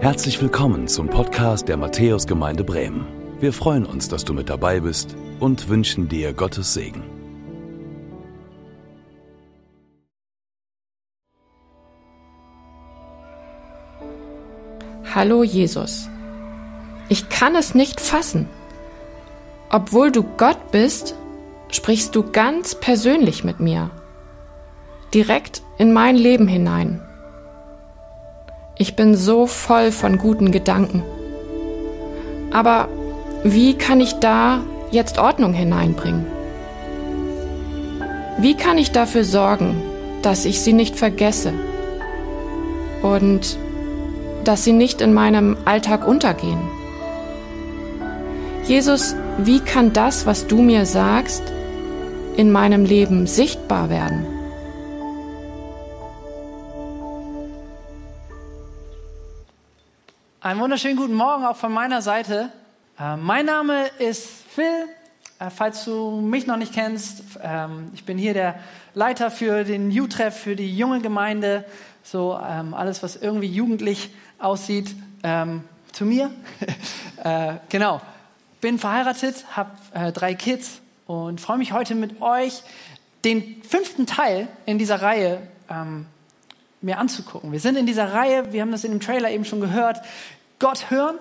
Herzlich willkommen zum Podcast der Matthäusgemeinde Bremen. Wir freuen uns, dass du mit dabei bist und wünschen dir Gottes Segen. Hallo Jesus. Ich kann es nicht fassen. Obwohl du Gott bist, sprichst du ganz persönlich mit mir. Direkt in mein Leben hinein. Ich bin so voll von guten Gedanken. Aber wie kann ich da jetzt Ordnung hineinbringen? Wie kann ich dafür sorgen, dass ich sie nicht vergesse und dass sie nicht in meinem Alltag untergehen? Jesus, wie kann das, was du mir sagst, in meinem Leben sichtbar werden? Einen wunderschönen guten Morgen auch von meiner Seite. Äh, mein Name ist Phil. Äh, falls du mich noch nicht kennst, ähm, ich bin hier der Leiter für den U-Treff, für die junge Gemeinde. So ähm, alles, was irgendwie jugendlich aussieht, ähm, zu mir. äh, genau. Bin verheiratet, habe drei Kids und freue mich heute mit euch den fünften Teil in dieser Reihe mir anzugucken. Wir sind in dieser Reihe, wir haben das in dem Trailer eben schon gehört, Gott hören.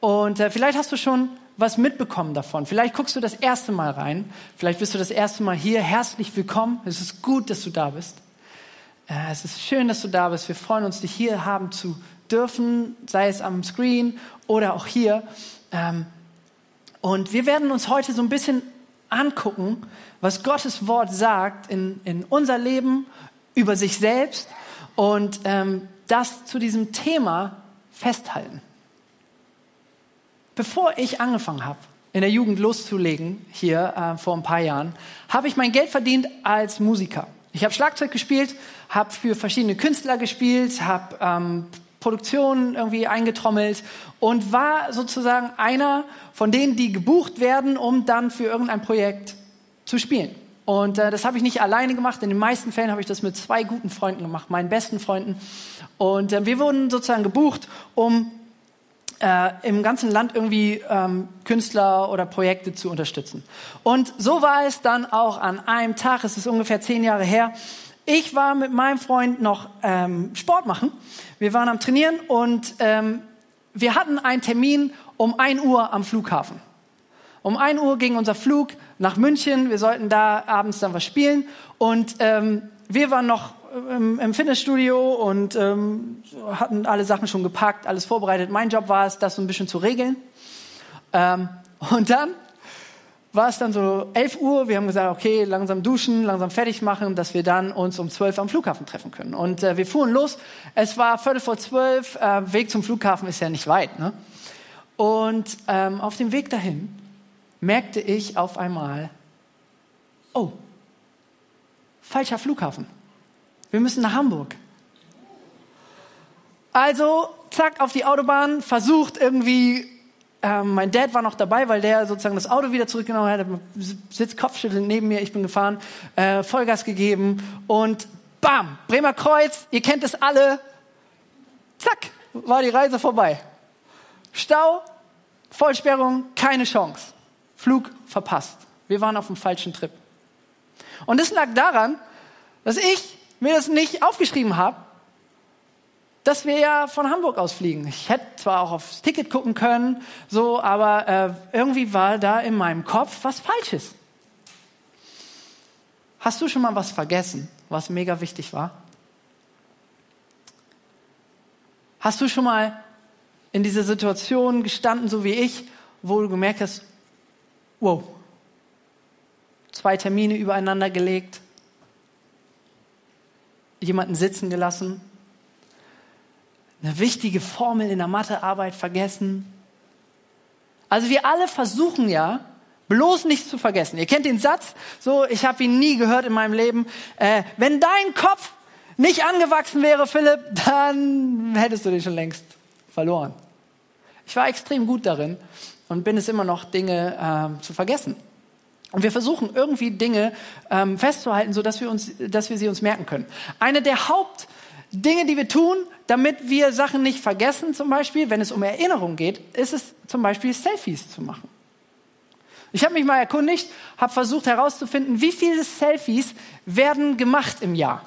Und äh, vielleicht hast du schon was mitbekommen davon. Vielleicht guckst du das erste Mal rein. Vielleicht bist du das erste Mal hier. Herzlich willkommen. Es ist gut, dass du da bist. Äh, es ist schön, dass du da bist. Wir freuen uns, dich hier haben zu dürfen, sei es am Screen oder auch hier. Ähm, und wir werden uns heute so ein bisschen angucken, was Gottes Wort sagt in, in unser Leben über sich selbst und ähm, das zu diesem Thema festhalten. Bevor ich angefangen habe, in der Jugend loszulegen, hier äh, vor ein paar Jahren, habe ich mein Geld verdient als Musiker. Ich habe Schlagzeug gespielt, habe für verschiedene Künstler gespielt, habe ähm, Produktionen irgendwie eingetrommelt und war sozusagen einer von denen, die gebucht werden, um dann für irgendein Projekt zu spielen. Und äh, das habe ich nicht alleine gemacht. In den meisten Fällen habe ich das mit zwei guten Freunden gemacht, meinen besten Freunden. Und äh, wir wurden sozusagen gebucht, um äh, im ganzen Land irgendwie ähm, Künstler oder Projekte zu unterstützen. Und so war es dann auch an einem Tag, es ist ungefähr zehn Jahre her. Ich war mit meinem Freund noch ähm, Sport machen. Wir waren am Trainieren und ähm, wir hatten einen Termin um ein Uhr am Flughafen. Um ein Uhr ging unser Flug nach München. Wir sollten da abends dann was spielen. Und ähm, wir waren noch im, im Fitnessstudio und ähm, hatten alle Sachen schon gepackt, alles vorbereitet. Mein Job war es, das so ein bisschen zu regeln. Ähm, und dann war es dann so 11 Uhr. Wir haben gesagt, okay, langsam duschen, langsam fertig machen, dass wir dann uns um 12 am Flughafen treffen können. Und äh, wir fuhren los. Es war Viertel vor zwölf. Äh, Weg zum Flughafen ist ja nicht weit. Ne? Und ähm, auf dem Weg dahin merkte ich auf einmal, oh, falscher Flughafen. Wir müssen nach Hamburg. Also, zack, auf die Autobahn, versucht irgendwie, äh, mein Dad war noch dabei, weil der sozusagen das Auto wieder zurückgenommen hat, sitzt kopfschüttelnd neben mir, ich bin gefahren, äh, Vollgas gegeben und bam, Bremer Kreuz, ihr kennt es alle, zack, war die Reise vorbei. Stau, Vollsperrung, keine Chance. Flug verpasst. Wir waren auf dem falschen Trip. Und es lag daran, dass ich mir das nicht aufgeschrieben habe, dass wir ja von Hamburg aus fliegen. Ich hätte zwar auch aufs Ticket gucken können, so, aber äh, irgendwie war da in meinem Kopf was Falsches. Hast du schon mal was vergessen, was mega wichtig war? Hast du schon mal in dieser Situation gestanden, so wie ich, wo du gemerkt hast, Wow. Zwei Termine übereinander gelegt, jemanden sitzen gelassen, eine wichtige Formel in der Mathearbeit vergessen. Also wir alle versuchen ja, bloß nichts zu vergessen. Ihr kennt den Satz, so, ich habe ihn nie gehört in meinem Leben. Äh, wenn dein Kopf nicht angewachsen wäre, Philipp, dann hättest du den schon längst verloren. Ich war extrem gut darin, und bin es immer noch, Dinge ähm, zu vergessen. Und wir versuchen irgendwie Dinge ähm, festzuhalten, so dass wir uns, dass wir sie uns merken können. Eine der Hauptdinge, die wir tun, damit wir Sachen nicht vergessen, zum Beispiel, wenn es um Erinnerung geht, ist es zum Beispiel Selfies zu machen. Ich habe mich mal erkundigt, habe versucht herauszufinden, wie viele Selfies werden gemacht im Jahr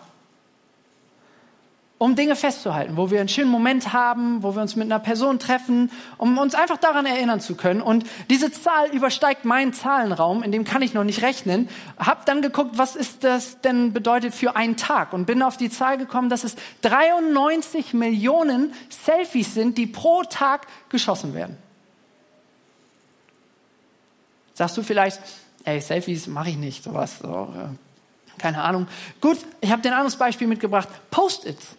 um Dinge festzuhalten, wo wir einen schönen Moment haben, wo wir uns mit einer Person treffen, um uns einfach daran erinnern zu können. Und diese Zahl übersteigt meinen Zahlenraum, in dem kann ich noch nicht rechnen. Hab dann geguckt, was ist das denn bedeutet für einen Tag und bin auf die Zahl gekommen, dass es 93 Millionen Selfies sind, die pro Tag geschossen werden. Sagst du vielleicht, ey, Selfies mache ich nicht, sowas, so, keine Ahnung. Gut, ich habe ein anderes Beispiel mitgebracht. Post-its.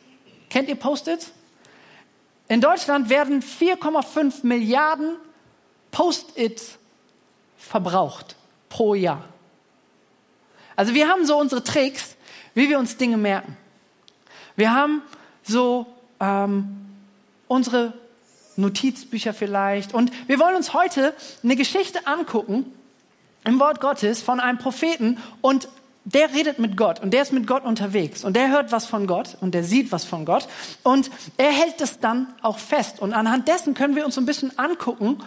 Kennt ihr Post-its? In Deutschland werden 4,5 Milliarden Post-its verbraucht pro Jahr. Also wir haben so unsere Tricks, wie wir uns Dinge merken. Wir haben so ähm, unsere Notizbücher vielleicht. Und wir wollen uns heute eine Geschichte angucken im Wort Gottes von einem Propheten. Und der redet mit Gott und der ist mit Gott unterwegs und der hört was von Gott und der sieht was von Gott und er hält es dann auch fest. Und anhand dessen können wir uns ein bisschen angucken,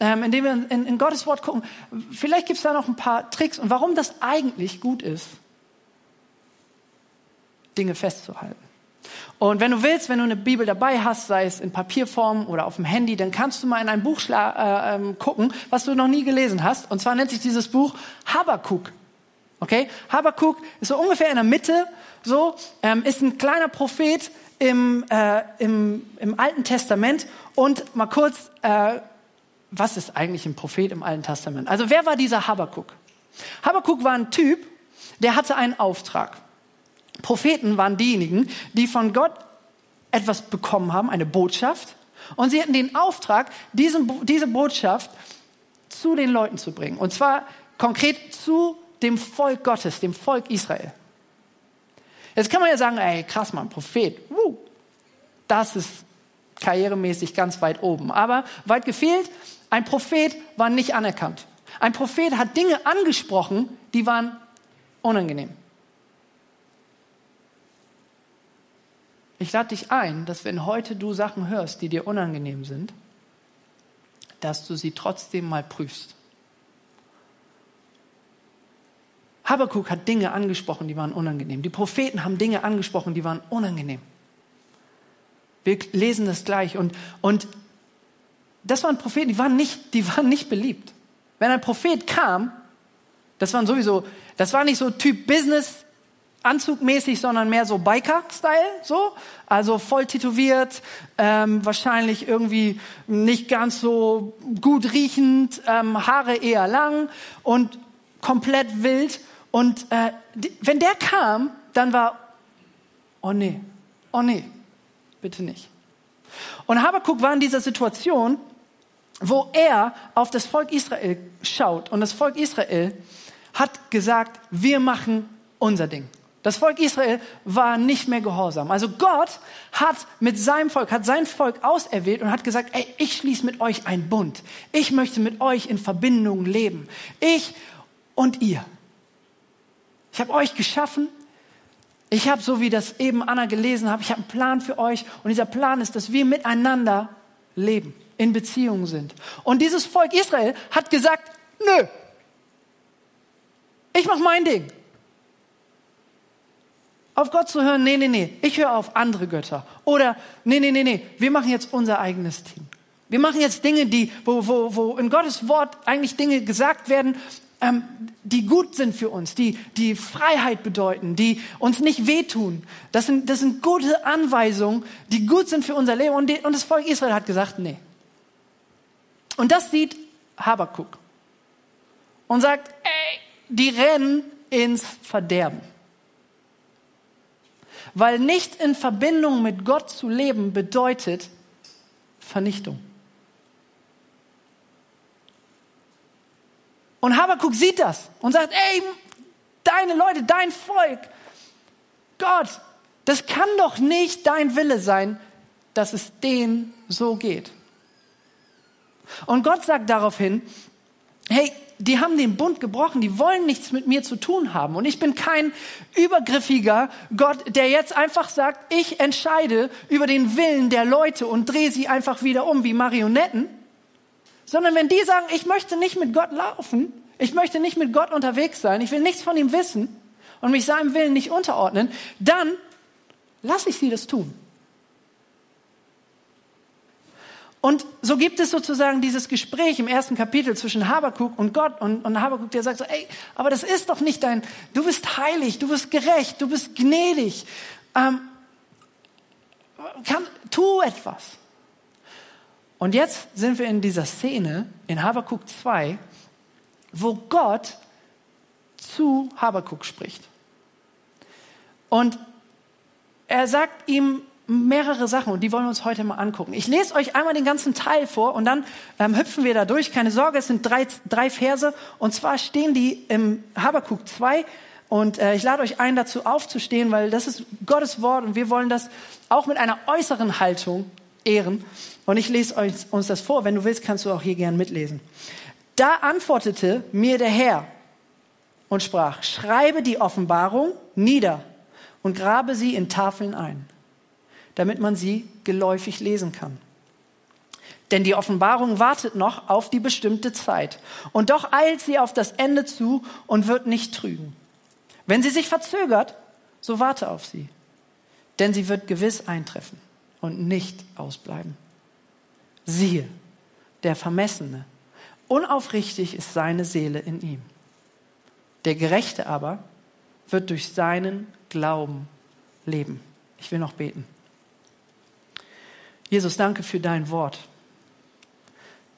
ähm, indem wir in, in Gottes Wort gucken. Vielleicht gibt es da noch ein paar Tricks und warum das eigentlich gut ist, Dinge festzuhalten. Und wenn du willst, wenn du eine Bibel dabei hast, sei es in Papierform oder auf dem Handy, dann kannst du mal in ein Buch äh, ähm, gucken, was du noch nie gelesen hast. Und zwar nennt sich dieses Buch Habakuk. Okay? Habakuk ist so ungefähr in der Mitte, so, ähm, ist ein kleiner Prophet im, äh, im, im Alten Testament. Und mal kurz, äh, was ist eigentlich ein Prophet im Alten Testament? Also wer war dieser Habakuk? Habakuk war ein Typ, der hatte einen Auftrag. Propheten waren diejenigen, die von Gott etwas bekommen haben, eine Botschaft. Und sie hatten den Auftrag, diesen, diese Botschaft zu den Leuten zu bringen. Und zwar konkret zu dem Volk Gottes, dem Volk Israel. Jetzt kann man ja sagen, ey, krass, man, Prophet, uh, das ist karrieremäßig ganz weit oben. Aber weit gefehlt, ein Prophet war nicht anerkannt. Ein Prophet hat Dinge angesprochen, die waren unangenehm. Ich lade dich ein, dass wenn heute du Sachen hörst, die dir unangenehm sind, dass du sie trotzdem mal prüfst. Habakuk hat Dinge angesprochen, die waren unangenehm. Die Propheten haben Dinge angesprochen, die waren unangenehm. Wir lesen das gleich. Und, und das waren Propheten, die waren, nicht, die waren nicht beliebt. Wenn ein Prophet kam, das waren sowieso, das war nicht so Typ Business, anzugmäßig, sondern mehr so Biker-Style, so. Also voll tätowiert, ähm, wahrscheinlich irgendwie nicht ganz so gut riechend, ähm, Haare eher lang und komplett wild. Und äh, wenn der kam, dann war, oh nee, oh nee, bitte nicht. Und Habakuk war in dieser Situation, wo er auf das Volk Israel schaut. Und das Volk Israel hat gesagt, wir machen unser Ding. Das Volk Israel war nicht mehr gehorsam. Also Gott hat mit seinem Volk, hat sein Volk auserwählt und hat gesagt, ey, ich schließe mit euch einen Bund. Ich möchte mit euch in Verbindung leben. Ich und ihr. Ich habe euch geschaffen. Ich habe, so wie das eben Anna gelesen hat, ich habe einen Plan für euch. Und dieser Plan ist, dass wir miteinander leben, in Beziehungen sind. Und dieses Volk Israel hat gesagt, nö, ich mache mein Ding. Auf Gott zu hören, nee, nee, nee, ich höre auf andere Götter. Oder, nee, nee, nee, nee, wir machen jetzt unser eigenes Team. Wir machen jetzt Dinge, die, wo, wo, wo in Gottes Wort eigentlich Dinge gesagt werden, ähm, die gut sind für uns, die, die Freiheit bedeuten, die uns nicht wehtun. Das sind, das sind gute Anweisungen, die gut sind für unser Leben. Und, die, und das Volk Israel hat gesagt, nee. Und das sieht Habakuk und sagt, ey, die rennen ins Verderben. Weil nicht in Verbindung mit Gott zu leben bedeutet Vernichtung. Und Habakuk sieht das und sagt, ey, deine Leute, dein Volk, Gott, das kann doch nicht dein Wille sein, dass es denen so geht. Und Gott sagt daraufhin, hey, die haben den Bund gebrochen, die wollen nichts mit mir zu tun haben. Und ich bin kein übergriffiger Gott, der jetzt einfach sagt, ich entscheide über den Willen der Leute und drehe sie einfach wieder um wie Marionetten. Sondern wenn die sagen, ich möchte nicht mit Gott laufen, ich möchte nicht mit Gott unterwegs sein, ich will nichts von ihm wissen und mich seinem Willen nicht unterordnen, dann lasse ich sie das tun. Und so gibt es sozusagen dieses Gespräch im ersten Kapitel zwischen Habakuk und Gott und, und Habakuk, der sagt so, ey, aber das ist doch nicht dein, du bist heilig, du bist gerecht, du bist gnädig. Ähm, kann, tu etwas. Und jetzt sind wir in dieser Szene in Habakuk 2, wo Gott zu Habakuk spricht. Und er sagt ihm mehrere Sachen und die wollen wir uns heute mal angucken. Ich lese euch einmal den ganzen Teil vor und dann ähm, hüpfen wir da durch. Keine Sorge, es sind drei, drei Verse und zwar stehen die im Habakuk 2 und äh, ich lade euch ein, dazu aufzustehen, weil das ist Gottes Wort und wir wollen das auch mit einer äußeren Haltung ehren. Und ich lese uns das vor. Wenn du willst, kannst du auch hier gern mitlesen. Da antwortete mir der Herr und sprach, schreibe die Offenbarung nieder und grabe sie in Tafeln ein damit man sie geläufig lesen kann. Denn die Offenbarung wartet noch auf die bestimmte Zeit. Und doch eilt sie auf das Ende zu und wird nicht trügen. Wenn sie sich verzögert, so warte auf sie. Denn sie wird gewiss eintreffen und nicht ausbleiben. Siehe, der Vermessene, unaufrichtig ist seine Seele in ihm. Der Gerechte aber wird durch seinen Glauben leben. Ich will noch beten. Jesus, danke für dein Wort.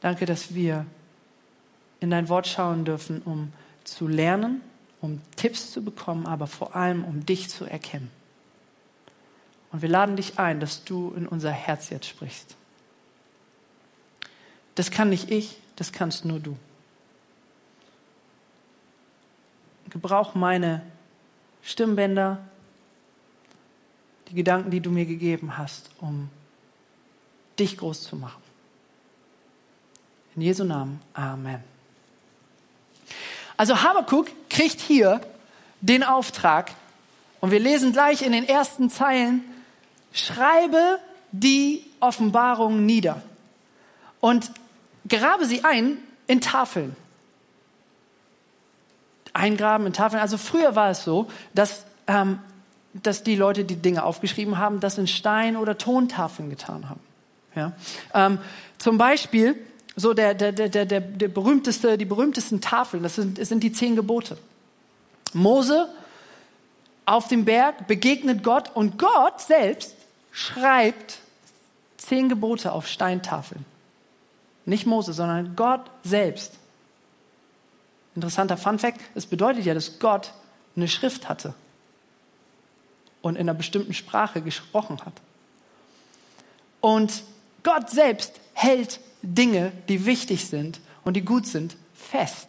Danke, dass wir in dein Wort schauen dürfen, um zu lernen, um Tipps zu bekommen, aber vor allem um dich zu erkennen. Und wir laden dich ein, dass du in unser Herz jetzt sprichst. Das kann nicht ich, das kannst nur du. Gebrauch meine Stimmbänder, die Gedanken, die du mir gegeben hast, um dich groß zu machen. In Jesu Namen, Amen. Also Habakuk kriegt hier den Auftrag und wir lesen gleich in den ersten Zeilen, schreibe die Offenbarung nieder und grabe sie ein in Tafeln. Eingraben in Tafeln. Also früher war es so, dass, ähm, dass die Leute, die Dinge aufgeschrieben haben, das in Stein- oder Tontafeln getan haben. Ja? Ähm, zum Beispiel so der, der, der, der, der berühmteste, die berühmtesten Tafeln, das sind, das sind die zehn Gebote. Mose auf dem Berg begegnet Gott und Gott selbst schreibt zehn Gebote auf Steintafeln. Nicht Mose, sondern Gott selbst. Interessanter Fun Fact, es bedeutet ja, dass Gott eine Schrift hatte und in einer bestimmten Sprache gesprochen hat. Und Gott selbst hält Dinge, die wichtig sind und die gut sind, fest.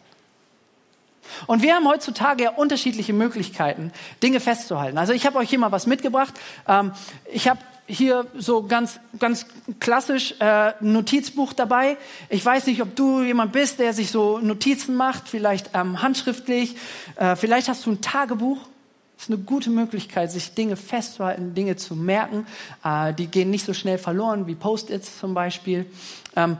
Und wir haben heutzutage ja unterschiedliche Möglichkeiten, Dinge festzuhalten. Also ich habe euch hier mal was mitgebracht. Ähm, ich habe hier so ganz, ganz klassisch äh, Notizbuch dabei. Ich weiß nicht, ob du jemand bist, der sich so Notizen macht, vielleicht ähm, handschriftlich. Äh, vielleicht hast du ein Tagebuch. Das ist eine gute Möglichkeit, sich Dinge festzuhalten, Dinge zu merken. Äh, die gehen nicht so schnell verloren wie Post-its zum Beispiel. Ähm,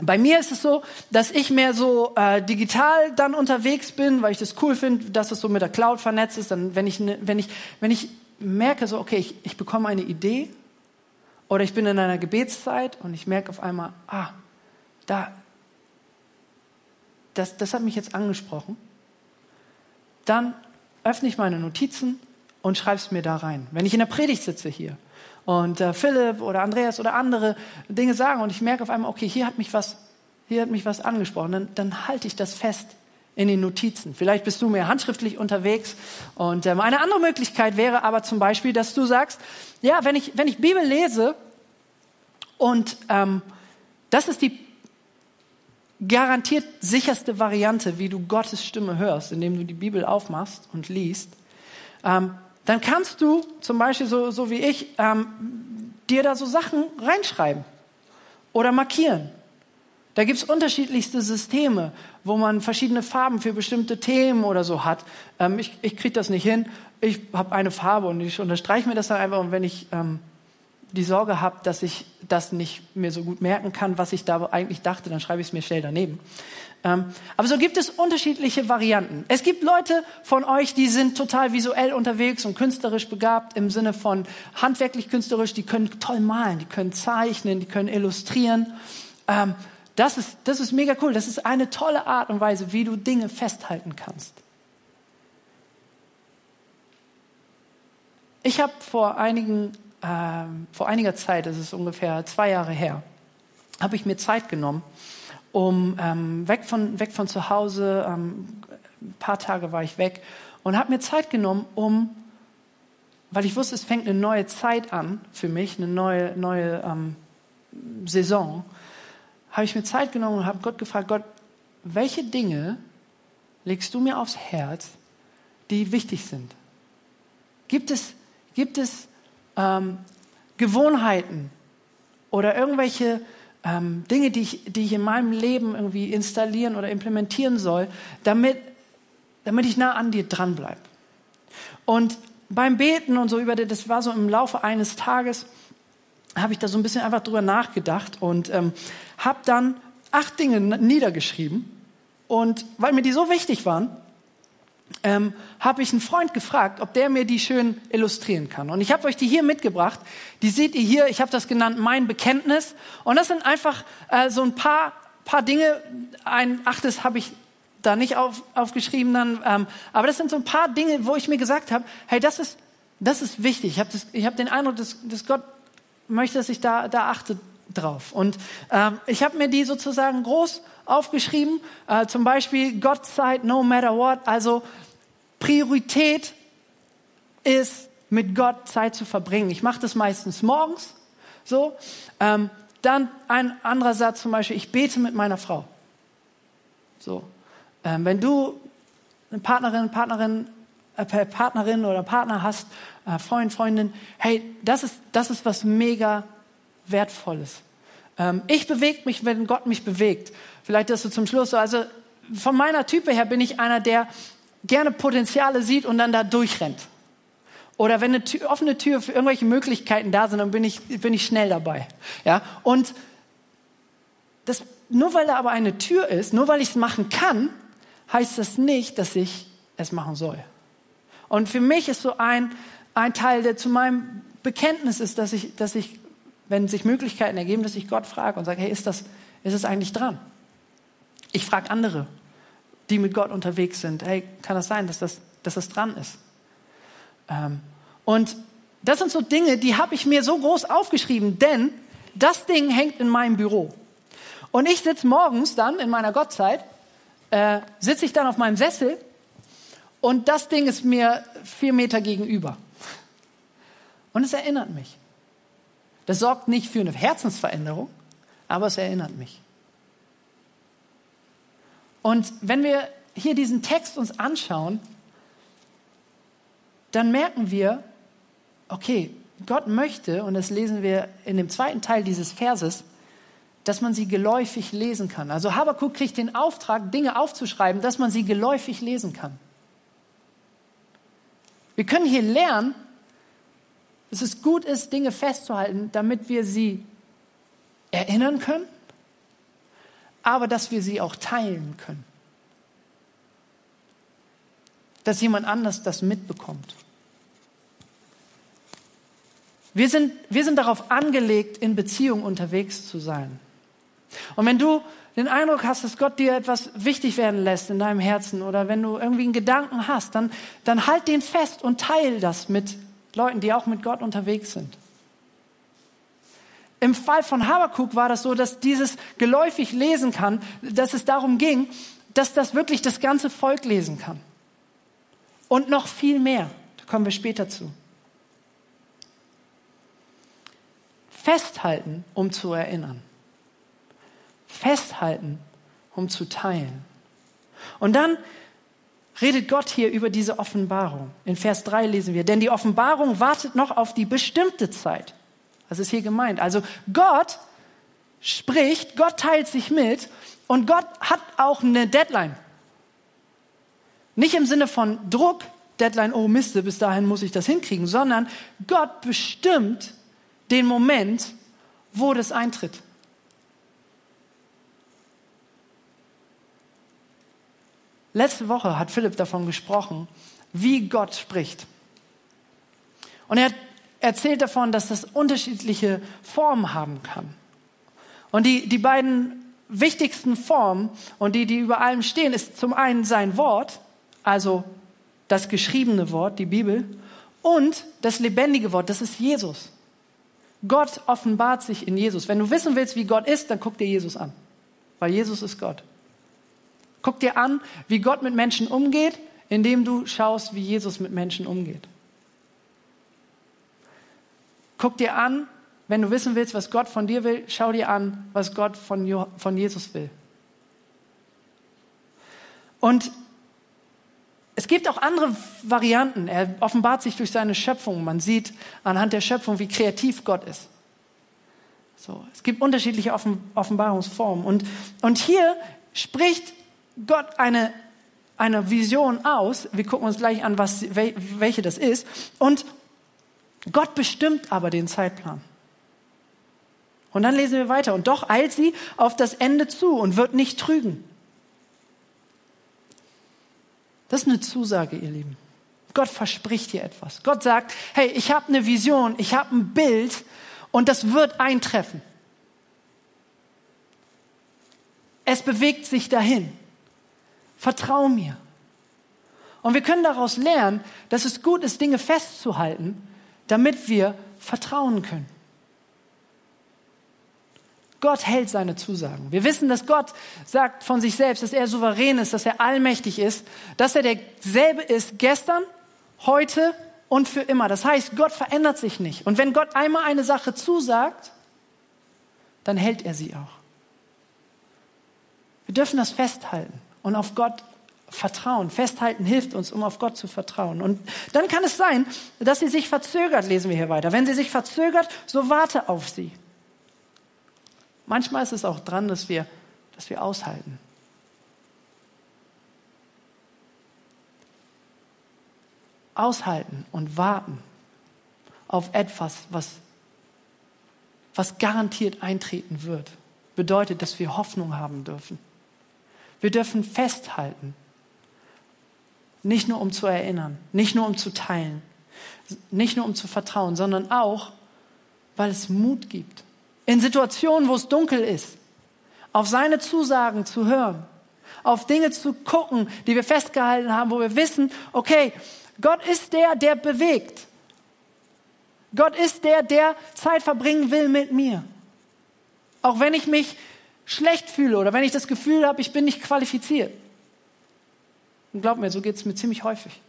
bei mir ist es so, dass ich mehr so äh, digital dann unterwegs bin, weil ich das cool finde, dass es so mit der Cloud vernetzt ist. Dann, wenn ich, ne, wenn ich, wenn ich merke, so okay, ich, ich bekomme eine Idee oder ich bin in einer Gebetszeit und ich merke auf einmal, ah, da, das, das hat mich jetzt angesprochen, dann öffne ich meine Notizen und schreibe es mir da rein. Wenn ich in der Predigt sitze hier und äh, Philipp oder Andreas oder andere Dinge sagen und ich merke auf einmal, okay, hier hat mich was, hier hat mich was angesprochen, dann, dann halte ich das fest in den Notizen. Vielleicht bist du mehr handschriftlich unterwegs. Und ähm, eine andere Möglichkeit wäre aber zum Beispiel, dass du sagst, ja, wenn ich, wenn ich Bibel lese und ähm, das ist die garantiert sicherste Variante, wie du Gottes Stimme hörst, indem du die Bibel aufmachst und liest, ähm, dann kannst du zum Beispiel so, so wie ich ähm, dir da so Sachen reinschreiben oder markieren. Da gibt es unterschiedlichste Systeme, wo man verschiedene Farben für bestimmte Themen oder so hat. Ähm, ich ich kriege das nicht hin. Ich habe eine Farbe und ich unterstreiche mir das dann einfach. Und wenn ich ähm, die Sorge habe, dass ich das nicht mehr so gut merken kann, was ich da eigentlich dachte, dann schreibe ich es mir schnell daneben. Ähm, aber so gibt es unterschiedliche Varianten. Es gibt Leute von euch, die sind total visuell unterwegs und künstlerisch begabt im Sinne von handwerklich künstlerisch. Die können toll malen, die können zeichnen, die können illustrieren. Ähm, das ist, das ist mega cool. Das ist eine tolle Art und Weise, wie du Dinge festhalten kannst. Ich habe vor einigen ähm, vor einiger Zeit, das ist ungefähr zwei Jahre her, habe ich mir Zeit genommen, um ähm, weg, von, weg von zu Hause, ähm, ein paar Tage war ich weg und habe mir Zeit genommen, um, weil ich wusste, es fängt eine neue Zeit an für mich, eine neue, neue ähm, Saison, habe ich mir Zeit genommen und habe Gott gefragt, Gott, welche Dinge legst du mir aufs Herz, die wichtig sind? Gibt es, gibt es ähm, Gewohnheiten oder irgendwelche ähm, Dinge, die ich, die ich in meinem Leben irgendwie installieren oder implementieren soll, damit, damit ich nah an dir dranbleibe. Und beim Beten und so über das war so im Laufe eines Tages, habe ich da so ein bisschen einfach drüber nachgedacht und ähm, habe dann acht Dinge niedergeschrieben. Und weil mir die so wichtig waren, ähm, habe ich einen Freund gefragt, ob der mir die schön illustrieren kann. Und ich habe euch die hier mitgebracht. Die seht ihr hier. Ich habe das genannt mein Bekenntnis. Und das sind einfach äh, so ein paar, paar Dinge. Ein achtes habe ich da nicht auf, aufgeschrieben dann. Ähm, aber das sind so ein paar Dinge, wo ich mir gesagt habe, hey, das ist, das ist wichtig. Ich habe hab den Eindruck, dass, dass Gott möchte, dass ich da, da achte drauf. Und ähm, ich habe mir die sozusagen groß aufgeschrieben. Äh, zum Beispiel God side no matter what. Also Priorität ist, mit Gott Zeit zu verbringen. Ich mache das meistens morgens. So. Ähm, dann ein anderer Satz zum Beispiel, ich bete mit meiner Frau. So. Ähm, wenn du eine Partnerin, Partnerin, äh, Partnerin oder Partner hast, äh, Freund, Freundin, hey, das ist, das ist was mega Wertvolles. Ähm, ich bewege mich, wenn Gott mich bewegt. Vielleicht das du zum Schluss so. Also von meiner Type her bin ich einer, der gerne Potenziale sieht und dann da durchrennt. Oder wenn eine Tür, offene Tür für irgendwelche Möglichkeiten da sind, dann bin ich, bin ich schnell dabei. Ja? Und das, nur weil da aber eine Tür ist, nur weil ich es machen kann, heißt das nicht, dass ich es machen soll. Und für mich ist so ein, ein Teil, der zu meinem Bekenntnis ist, dass ich, dass ich, wenn sich Möglichkeiten ergeben, dass ich Gott frage und sage, hey, ist das, ist es eigentlich dran? Ich frage andere, die mit Gott unterwegs sind. Hey, kann das sein, dass das, dass das dran ist? Ähm, und das sind so Dinge, die habe ich mir so groß aufgeschrieben, denn das Ding hängt in meinem Büro. Und ich sitze morgens dann in meiner Gottzeit, äh, sitze ich dann auf meinem Sessel und das Ding ist mir vier Meter gegenüber. Und es erinnert mich. Das sorgt nicht für eine Herzensveränderung, aber es erinnert mich. Und wenn wir hier diesen Text uns anschauen, dann merken wir, okay, Gott möchte, und das lesen wir in dem zweiten Teil dieses Verses, dass man sie geläufig lesen kann. Also Habakkuk kriegt den Auftrag, Dinge aufzuschreiben, dass man sie geläufig lesen kann. Wir können hier lernen, dass es gut ist, Dinge festzuhalten, damit wir sie erinnern können aber dass wir sie auch teilen können. Dass jemand anders das mitbekommt. Wir sind, wir sind darauf angelegt, in Beziehung unterwegs zu sein. Und wenn du den Eindruck hast, dass Gott dir etwas wichtig werden lässt in deinem Herzen oder wenn du irgendwie einen Gedanken hast, dann, dann halt den fest und teile das mit Leuten, die auch mit Gott unterwegs sind. Im Fall von Habakuk war das so, dass dieses geläufig lesen kann, dass es darum ging, dass das wirklich das ganze Volk lesen kann. Und noch viel mehr. Da kommen wir später zu. Festhalten, um zu erinnern. Festhalten, um zu teilen. Und dann redet Gott hier über diese Offenbarung. In Vers 3 lesen wir, denn die Offenbarung wartet noch auf die bestimmte Zeit. Was ist hier gemeint? Also Gott spricht, Gott teilt sich mit und Gott hat auch eine Deadline. Nicht im Sinne von Druck, Deadline, oh Miste, bis dahin muss ich das hinkriegen, sondern Gott bestimmt den Moment, wo das eintritt. Letzte Woche hat Philipp davon gesprochen, wie Gott spricht. Und er erzählt davon, dass das unterschiedliche Formen haben kann. Und die, die beiden wichtigsten Formen und die, die über allem stehen, ist zum einen sein Wort, also das geschriebene Wort, die Bibel, und das lebendige Wort, das ist Jesus. Gott offenbart sich in Jesus. Wenn du wissen willst, wie Gott ist, dann guck dir Jesus an, weil Jesus ist Gott. Guck dir an, wie Gott mit Menschen umgeht, indem du schaust, wie Jesus mit Menschen umgeht. Guck dir an, wenn du wissen willst, was Gott von dir will, schau dir an, was Gott von, jo von Jesus will. Und es gibt auch andere Varianten. Er offenbart sich durch seine Schöpfung. Man sieht anhand der Schöpfung, wie kreativ Gott ist. So, es gibt unterschiedliche Offen Offenbarungsformen. Und, und hier spricht Gott eine, eine Vision aus. Wir gucken uns gleich an, was, welche das ist. Und Gott bestimmt aber den Zeitplan. Und dann lesen wir weiter. Und doch eilt sie auf das Ende zu und wird nicht trügen. Das ist eine Zusage, ihr Lieben. Gott verspricht dir etwas. Gott sagt, hey, ich habe eine Vision, ich habe ein Bild und das wird eintreffen. Es bewegt sich dahin. Vertrau mir. Und wir können daraus lernen, dass es gut ist, Dinge festzuhalten, damit wir vertrauen können. Gott hält seine Zusagen. Wir wissen, dass Gott sagt von sich selbst, dass er souverän ist, dass er allmächtig ist, dass er derselbe ist gestern, heute und für immer. Das heißt, Gott verändert sich nicht. Und wenn Gott einmal eine Sache zusagt, dann hält er sie auch. Wir dürfen das festhalten und auf Gott vertrauen. Festhalten hilft uns, um auf Gott zu vertrauen. Und dann kann es sein, dass sie sich verzögert, lesen wir hier weiter. Wenn sie sich verzögert, so warte auf sie. Manchmal ist es auch dran, dass wir, dass wir aushalten. Aushalten und warten auf etwas, was, was garantiert eintreten wird, bedeutet, dass wir Hoffnung haben dürfen. Wir dürfen festhalten, nicht nur um zu erinnern, nicht nur um zu teilen, nicht nur um zu vertrauen, sondern auch, weil es Mut gibt in Situationen, wo es dunkel ist, auf seine Zusagen zu hören, auf Dinge zu gucken, die wir festgehalten haben, wo wir wissen, okay, Gott ist der, der bewegt. Gott ist der, der Zeit verbringen will mit mir. Auch wenn ich mich schlecht fühle oder wenn ich das Gefühl habe, ich bin nicht qualifiziert. Und glaub mir, so geht es mir ziemlich häufig.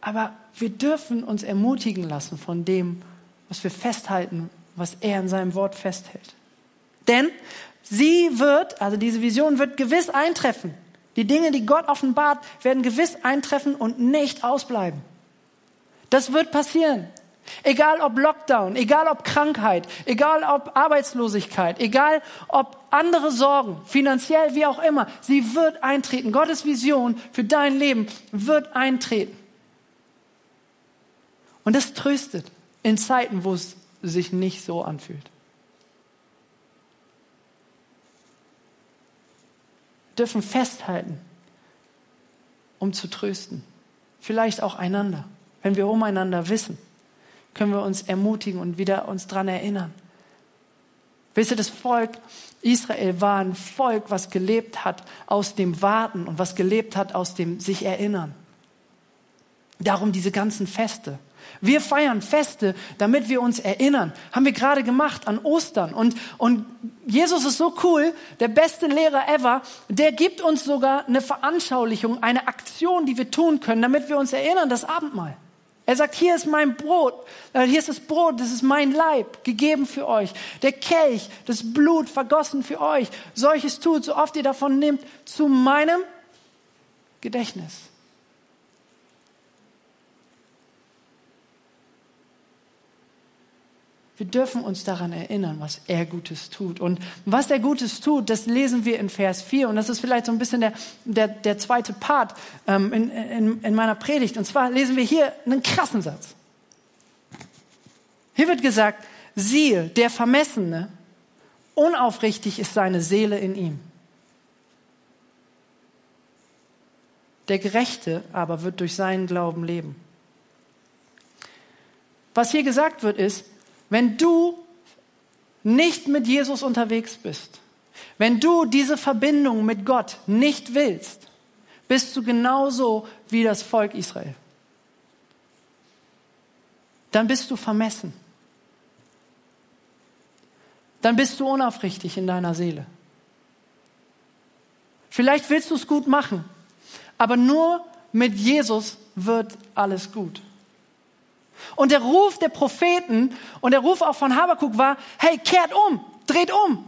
Aber wir dürfen uns ermutigen lassen von dem, was wir festhalten, was er in seinem Wort festhält. Denn sie wird, also diese Vision wird gewiss eintreffen. Die Dinge, die Gott offenbart, werden gewiss eintreffen und nicht ausbleiben. Das wird passieren. Egal ob Lockdown, egal ob Krankheit, egal ob Arbeitslosigkeit, egal ob andere Sorgen, finanziell wie auch immer, sie wird eintreten. Gottes Vision für dein Leben wird eintreten. Und das tröstet in Zeiten, wo es sich nicht so anfühlt. Wir dürfen festhalten, um zu trösten. Vielleicht auch einander. Wenn wir umeinander wissen, können wir uns ermutigen und wieder uns daran erinnern. Wisst ihr, das Volk Israel war ein Volk, was gelebt hat aus dem Warten und was gelebt hat aus dem sich erinnern. Darum diese ganzen Feste. Wir feiern Feste, damit wir uns erinnern. Haben wir gerade gemacht an Ostern. Und, und Jesus ist so cool, der beste Lehrer ever, der gibt uns sogar eine Veranschaulichung, eine Aktion, die wir tun können, damit wir uns erinnern, das Abendmahl. Er sagt, hier ist mein Brot, äh, hier ist das Brot, das ist mein Leib, gegeben für euch. Der Kelch, das Blut vergossen für euch. Solches tut, so oft ihr davon nehmt, zu meinem Gedächtnis. Wir dürfen uns daran erinnern, was er Gutes tut. Und was er Gutes tut, das lesen wir in Vers 4. Und das ist vielleicht so ein bisschen der, der, der zweite Part ähm, in, in, in meiner Predigt. Und zwar lesen wir hier einen krassen Satz. Hier wird gesagt, siehe, der Vermessene, unaufrichtig ist seine Seele in ihm. Der Gerechte aber wird durch seinen Glauben leben. Was hier gesagt wird, ist, wenn du nicht mit Jesus unterwegs bist, wenn du diese Verbindung mit Gott nicht willst, bist du genauso wie das Volk Israel. Dann bist du vermessen. Dann bist du unaufrichtig in deiner Seele. Vielleicht willst du es gut machen, aber nur mit Jesus wird alles gut. Und der Ruf der Propheten und der Ruf auch von Habakuk war, hey, kehrt um, dreht um,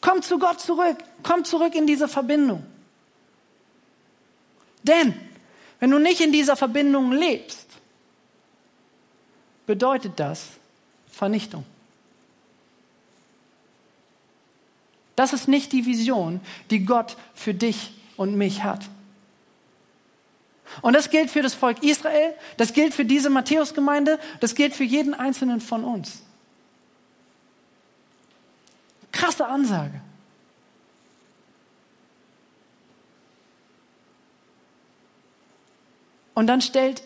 kommt zu Gott zurück, kommt zurück in diese Verbindung. Denn wenn du nicht in dieser Verbindung lebst, bedeutet das Vernichtung. Das ist nicht die Vision, die Gott für dich und mich hat. Und das gilt für das Volk Israel, das gilt für diese Matthäusgemeinde, das gilt für jeden einzelnen von uns. Krasse Ansage. Und dann stellt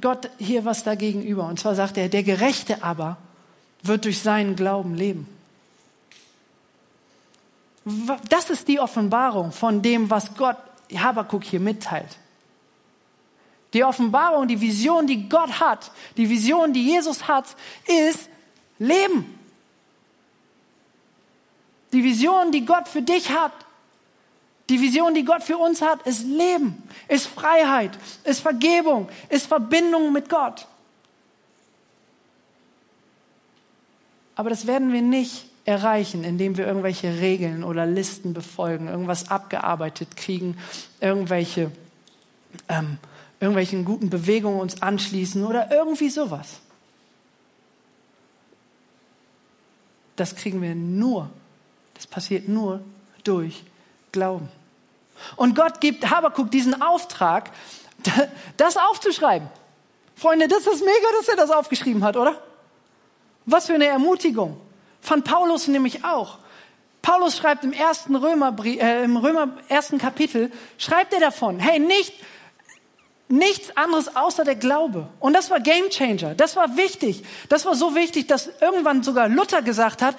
Gott hier was dagegen über. Und zwar sagt er, der Gerechte aber wird durch seinen Glauben leben. Das ist die Offenbarung von dem, was Gott Habakuk hier mitteilt. Die Offenbarung, die Vision, die Gott hat, die Vision, die Jesus hat, ist Leben. Die Vision, die Gott für dich hat, die Vision, die Gott für uns hat, ist Leben, ist Freiheit, ist Vergebung, ist Verbindung mit Gott. Aber das werden wir nicht erreichen, indem wir irgendwelche Regeln oder Listen befolgen, irgendwas abgearbeitet kriegen, irgendwelche ähm, irgendwelchen guten Bewegungen uns anschließen oder irgendwie sowas. Das kriegen wir nur, das passiert nur durch Glauben. Und Gott gibt Habakuk diesen Auftrag, das aufzuschreiben. Freunde, das ist mega, dass er das aufgeschrieben hat, oder? Was für eine Ermutigung. Von Paulus nämlich auch. Paulus schreibt im ersten Römerbrief, äh, im Römer ersten Kapitel, schreibt er davon, hey, nicht nichts anderes außer der Glaube. Und das war Game Changer. Das war wichtig. Das war so wichtig, dass irgendwann sogar Luther gesagt hat,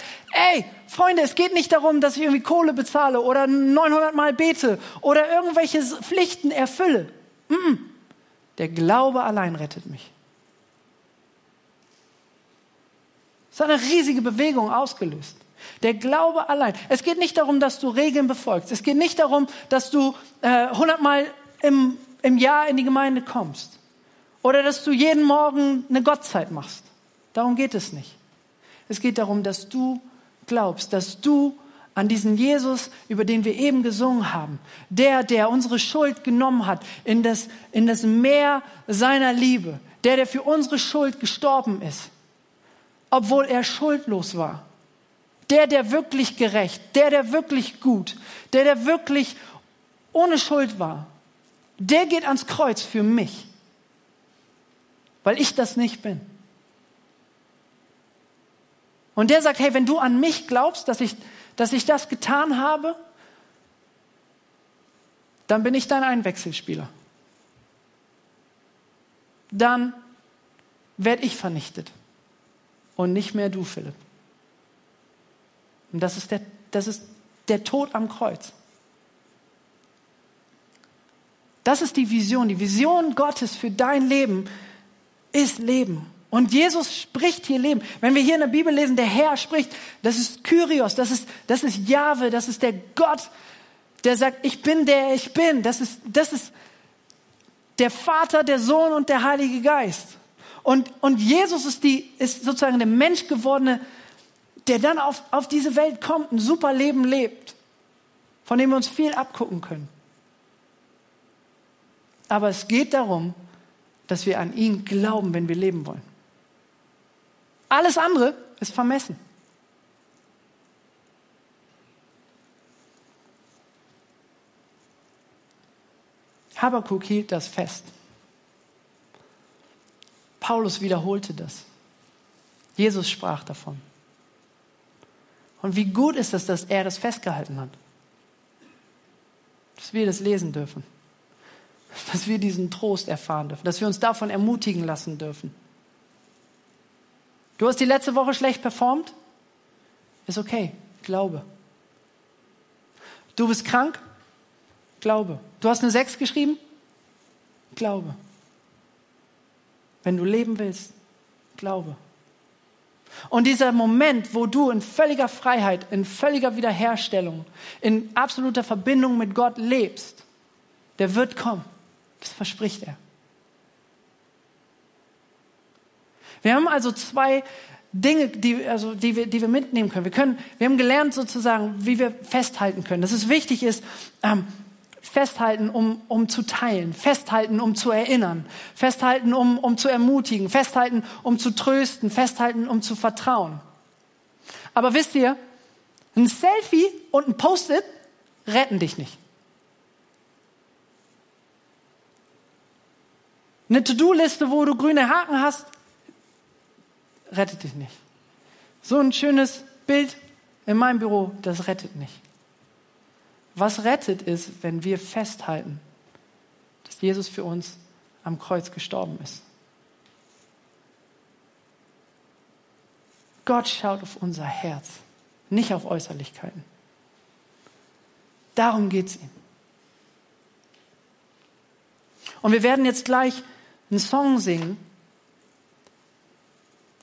ey, Freunde, es geht nicht darum, dass ich irgendwie Kohle bezahle oder 900 Mal bete oder irgendwelche Pflichten erfülle. Mm. Der Glaube allein rettet mich. Das hat eine riesige Bewegung ausgelöst. Der Glaube allein. Es geht nicht darum, dass du Regeln befolgst. Es geht nicht darum, dass du äh, 100 Mal im im Jahr in die Gemeinde kommst oder dass du jeden Morgen eine Gottzeit machst. Darum geht es nicht. Es geht darum, dass du glaubst, dass du an diesen Jesus, über den wir eben gesungen haben, der, der unsere Schuld genommen hat, in das, in das Meer seiner Liebe, der, der für unsere Schuld gestorben ist, obwohl er schuldlos war, der, der wirklich gerecht, der, der wirklich gut, der, der wirklich ohne Schuld war, der geht ans Kreuz für mich, weil ich das nicht bin. Und der sagt, hey, wenn du an mich glaubst, dass ich, dass ich das getan habe, dann bin ich dein Einwechselspieler. Dann werde ich vernichtet und nicht mehr du, Philipp. Und das ist der, das ist der Tod am Kreuz. Das ist die Vision. Die Vision Gottes für dein Leben ist Leben. Und Jesus spricht hier Leben. Wenn wir hier in der Bibel lesen, der Herr spricht, das ist Kyrios, das ist, das ist Jahwe, das ist der Gott, der sagt, ich bin der ich bin. Das ist, das ist der Vater, der Sohn und der Heilige Geist. Und, und Jesus ist, die, ist sozusagen der Mensch gewordene, der dann auf, auf diese Welt kommt, ein super Leben lebt, von dem wir uns viel abgucken können. Aber es geht darum, dass wir an ihn glauben, wenn wir leben wollen. Alles andere ist vermessen. Habakuk hielt das fest. Paulus wiederholte das. Jesus sprach davon. Und wie gut ist es, dass er das festgehalten hat. Dass wir das lesen dürfen. Dass wir diesen Trost erfahren dürfen. Dass wir uns davon ermutigen lassen dürfen. Du hast die letzte Woche schlecht performt? Ist okay. Glaube. Du bist krank? Glaube. Du hast eine Sechs geschrieben? Glaube. Wenn du leben willst, glaube. Und dieser Moment, wo du in völliger Freiheit, in völliger Wiederherstellung, in absoluter Verbindung mit Gott lebst, der wird kommen. Das verspricht er. Wir haben also zwei Dinge, die, also, die, wir, die wir mitnehmen können. Wir, können. wir haben gelernt sozusagen, wie wir festhalten können. Dass es wichtig ist, ähm, festhalten, um, um zu teilen, festhalten, um zu erinnern, festhalten, um, um zu ermutigen, festhalten, um zu trösten, festhalten, um zu vertrauen. Aber wisst ihr, ein Selfie und ein Post-it retten dich nicht. Eine To-Do-Liste, wo du grüne Haken hast, rettet dich nicht. So ein schönes Bild in meinem Büro, das rettet nicht. Was rettet ist, wenn wir festhalten, dass Jesus für uns am Kreuz gestorben ist. Gott schaut auf unser Herz, nicht auf Äußerlichkeiten. Darum geht es ihm. Und wir werden jetzt gleich einen Song singen,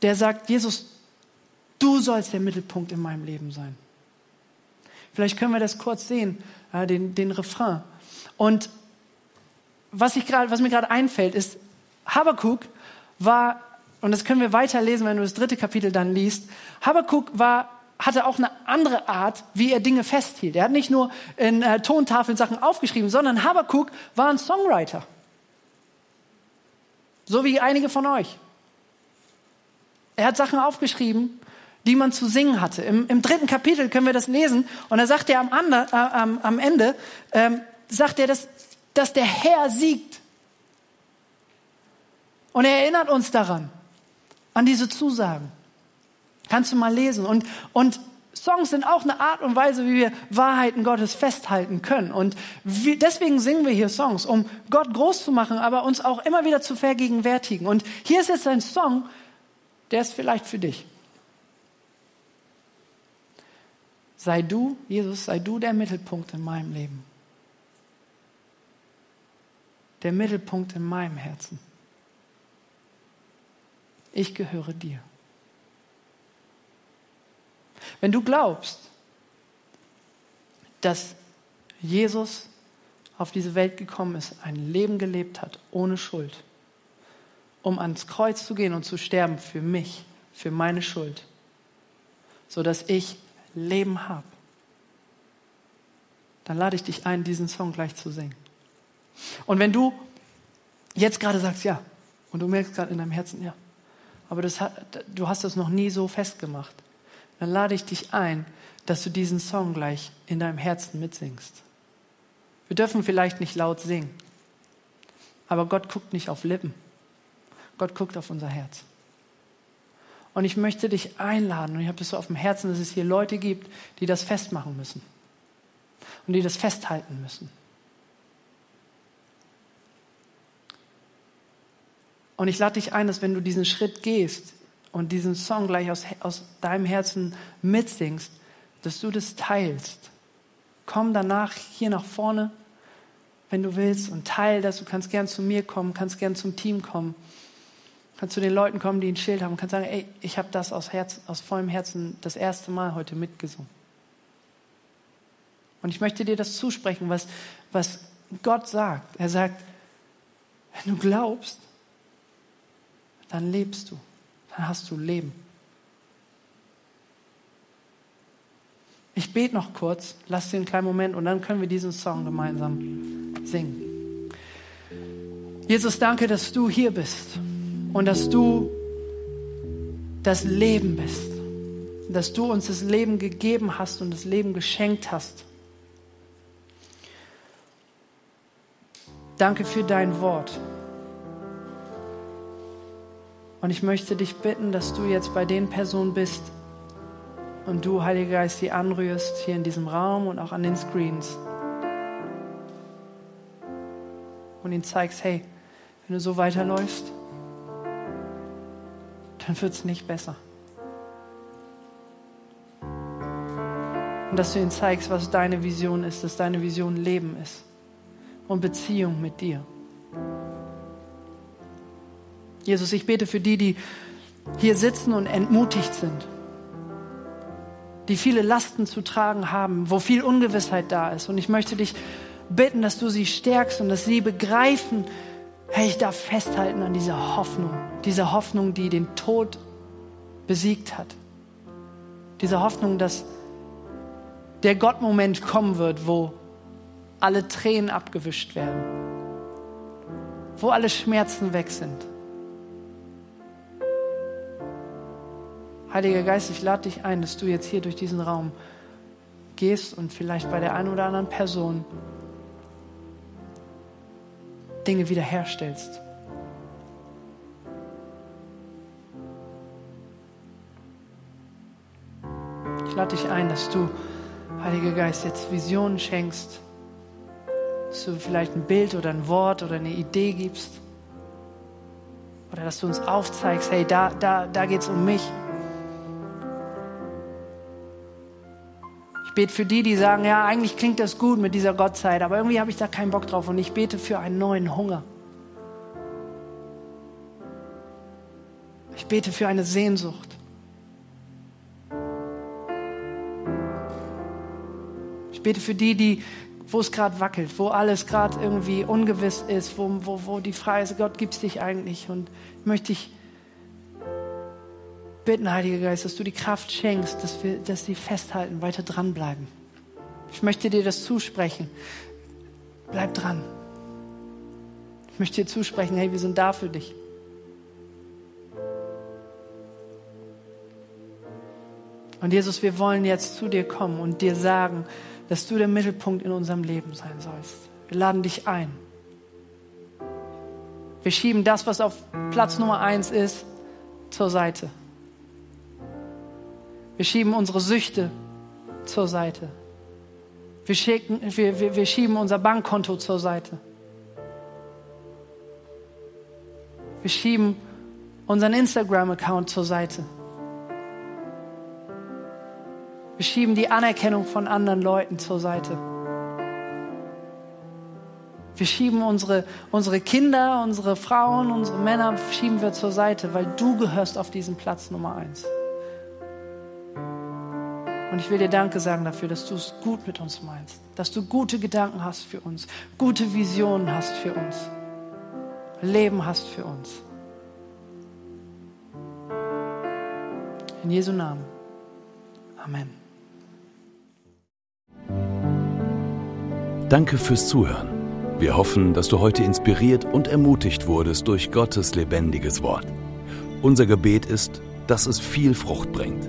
der sagt, Jesus, du sollst der Mittelpunkt in meinem Leben sein. Vielleicht können wir das kurz sehen, äh, den, den Refrain. Und was, ich grad, was mir gerade einfällt, ist, Habakuk war, und das können wir weiterlesen, wenn du das dritte Kapitel dann liest, Habakuk war hatte auch eine andere Art, wie er Dinge festhielt. Er hat nicht nur in äh, Tontafeln Sachen aufgeschrieben, sondern Habakuk war ein Songwriter. So wie einige von euch. Er hat Sachen aufgeschrieben, die man zu singen hatte. Im, im dritten Kapitel können wir das lesen und da sagt er am, Ande, äh, am, am Ende, ähm, sagt er, dass, dass der Herr siegt. Und er erinnert uns daran, an diese Zusagen. Kannst du mal lesen. Und, und Songs sind auch eine Art und Weise, wie wir Wahrheiten Gottes festhalten können. Und deswegen singen wir hier Songs, um Gott groß zu machen, aber uns auch immer wieder zu vergegenwärtigen. Und hier ist jetzt ein Song, der ist vielleicht für dich. Sei du, Jesus, sei du der Mittelpunkt in meinem Leben. Der Mittelpunkt in meinem Herzen. Ich gehöre dir. Wenn du glaubst, dass Jesus auf diese Welt gekommen ist, ein Leben gelebt hat, ohne Schuld, um ans Kreuz zu gehen und zu sterben für mich, für meine Schuld, sodass ich Leben habe, dann lade ich dich ein, diesen Song gleich zu singen. Und wenn du jetzt gerade sagst, ja, und du merkst gerade in deinem Herzen, ja, aber das du hast das noch nie so festgemacht, dann lade ich dich ein, dass du diesen Song gleich in deinem Herzen mitsingst. Wir dürfen vielleicht nicht laut singen, aber Gott guckt nicht auf Lippen. Gott guckt auf unser Herz. Und ich möchte dich einladen, und ich habe das so auf dem Herzen, dass es hier Leute gibt, die das festmachen müssen. Und die das festhalten müssen. Und ich lade dich ein, dass wenn du diesen Schritt gehst und diesen Song gleich aus, aus deinem Herzen mitsingst, dass du das teilst. Komm danach hier nach vorne, wenn du willst, und teil das. Du kannst gern zu mir kommen, kannst gern zum Team kommen. Kannst zu den Leuten kommen, die ein Schild haben kannst sagen, ey, ich habe das aus, Herz, aus vollem Herzen das erste Mal heute mitgesungen. Und ich möchte dir das zusprechen, was, was Gott sagt. Er sagt, wenn du glaubst, dann lebst du, dann hast du Leben. Ich bete noch kurz, lass dir einen kleinen Moment und dann können wir diesen Song gemeinsam singen. Jesus, danke, dass du hier bist und dass du das Leben bist. dass du uns das Leben gegeben hast und das Leben geschenkt hast. Danke für dein Wort. Und ich möchte dich bitten, dass du jetzt bei den Personen bist und du, Heiliger Geist, die anrührst hier in diesem Raum und auch an den Screens. Und ihnen zeigst, hey, wenn du so weiterläufst, dann wird es nicht besser. Und dass du ihnen zeigst, was deine Vision ist, dass deine Vision Leben ist und Beziehung mit dir. Jesus, ich bete für die, die hier sitzen und entmutigt sind, die viele Lasten zu tragen haben, wo viel Ungewissheit da ist. Und ich möchte dich bitten, dass du sie stärkst und dass sie begreifen, hey, ich darf festhalten an dieser Hoffnung, dieser Hoffnung, die den Tod besiegt hat. Diese Hoffnung, dass der Gottmoment kommen wird, wo alle Tränen abgewischt werden, wo alle Schmerzen weg sind. Heiliger Geist, ich lade dich ein, dass du jetzt hier durch diesen Raum gehst und vielleicht bei der einen oder anderen Person Dinge wiederherstellst. Ich lade dich ein, dass du, Heiliger Geist, jetzt Visionen schenkst, dass du vielleicht ein Bild oder ein Wort oder eine Idee gibst. Oder dass du uns aufzeigst, hey, da, da, da geht es um mich. Bete für die, die sagen, ja, eigentlich klingt das gut mit dieser Gottzeit, aber irgendwie habe ich da keinen Bock drauf und ich bete für einen neuen Hunger. Ich bete für eine Sehnsucht. Ich bete für die, die wo es gerade wackelt, wo alles gerade irgendwie ungewiss ist, wo, wo, wo die Frage ist, Gott, gibt es dich eigentlich? Und möchte ich bitten, Heiliger Geist, dass du die Kraft schenkst, dass, wir, dass sie festhalten, weiter dranbleiben. Ich möchte dir das zusprechen. Bleib dran. Ich möchte dir zusprechen, hey, wir sind da für dich. Und Jesus, wir wollen jetzt zu dir kommen und dir sagen, dass du der Mittelpunkt in unserem Leben sein sollst. Wir laden dich ein. Wir schieben das, was auf Platz Nummer eins ist, zur Seite. Wir schieben unsere Süchte zur Seite. Wir, schicken, wir, wir, wir schieben unser Bankkonto zur Seite. Wir schieben unseren Instagram-Account zur Seite. Wir schieben die Anerkennung von anderen Leuten zur Seite. Wir schieben unsere, unsere Kinder, unsere Frauen, unsere Männer, schieben wir zur Seite, weil du gehörst auf diesen Platz Nummer eins. Und ich will dir Danke sagen dafür, dass du es gut mit uns meinst, dass du gute Gedanken hast für uns, gute Visionen hast für uns, Leben hast für uns. In Jesu Namen. Amen. Danke fürs Zuhören. Wir hoffen, dass du heute inspiriert und ermutigt wurdest durch Gottes lebendiges Wort. Unser Gebet ist, dass es viel Frucht bringt.